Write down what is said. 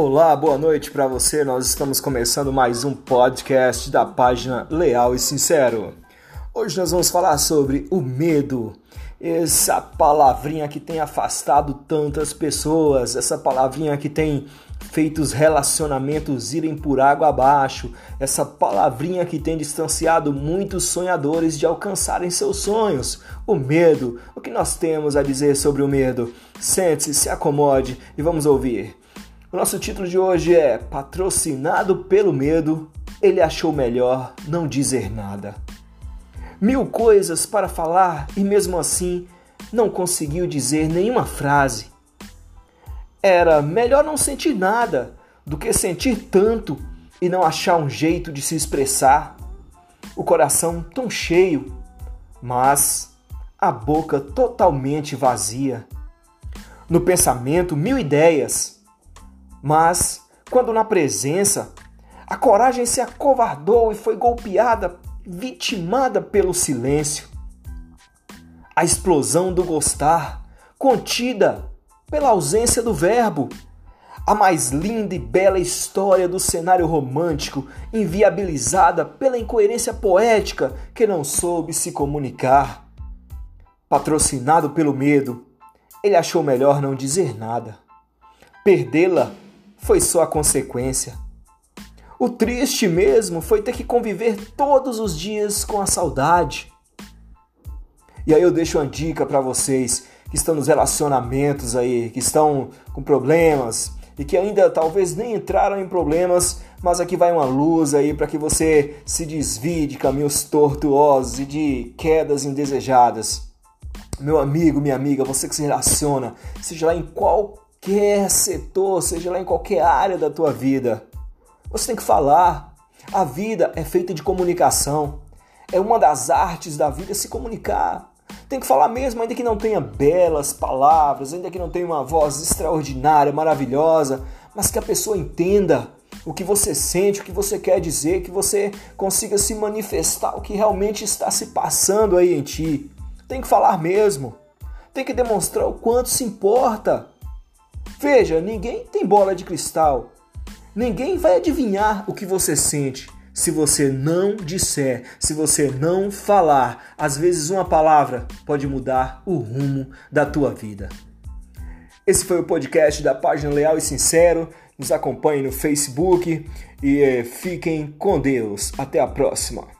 Olá, boa noite para você. Nós estamos começando mais um podcast da página Leal e Sincero. Hoje nós vamos falar sobre o medo, essa palavrinha que tem afastado tantas pessoas, essa palavrinha que tem feito os relacionamentos irem por água abaixo, essa palavrinha que tem distanciado muitos sonhadores de alcançarem seus sonhos. O medo. O que nós temos a dizer sobre o medo? Sente-se, se acomode e vamos ouvir. O nosso título de hoje é Patrocinado pelo Medo, ele achou melhor não dizer nada. Mil coisas para falar e mesmo assim não conseguiu dizer nenhuma frase. Era melhor não sentir nada do que sentir tanto e não achar um jeito de se expressar. O coração tão cheio, mas a boca totalmente vazia. No pensamento, mil ideias mas, quando na presença, a coragem se acovardou e foi golpeada, vitimada pelo silêncio. A explosão do gostar, contida pela ausência do verbo. A mais linda e bela história do cenário romântico, inviabilizada pela incoerência poética que não soube se comunicar. Patrocinado pelo medo, ele achou melhor não dizer nada. Perdê-la foi só a consequência. O triste mesmo foi ter que conviver todos os dias com a saudade. E aí eu deixo uma dica para vocês que estão nos relacionamentos aí, que estão com problemas e que ainda talvez nem entraram em problemas, mas aqui vai uma luz aí para que você se desvie de caminhos tortuosos e de quedas indesejadas. Meu amigo, minha amiga, você que se relaciona, seja lá em qual qualquer setor, seja lá em qualquer área da tua vida. Você tem que falar. A vida é feita de comunicação. É uma das artes da vida se comunicar. Tem que falar mesmo, ainda que não tenha belas palavras, ainda que não tenha uma voz extraordinária, maravilhosa, mas que a pessoa entenda o que você sente, o que você quer dizer, que você consiga se manifestar o que realmente está se passando aí em ti. Tem que falar mesmo. Tem que demonstrar o quanto se importa. Veja, ninguém tem bola de cristal. Ninguém vai adivinhar o que você sente se você não disser, se você não falar. Às vezes uma palavra pode mudar o rumo da tua vida. Esse foi o podcast da página Leal e Sincero. Nos acompanhe no Facebook e eh, fiquem com Deus. Até a próxima.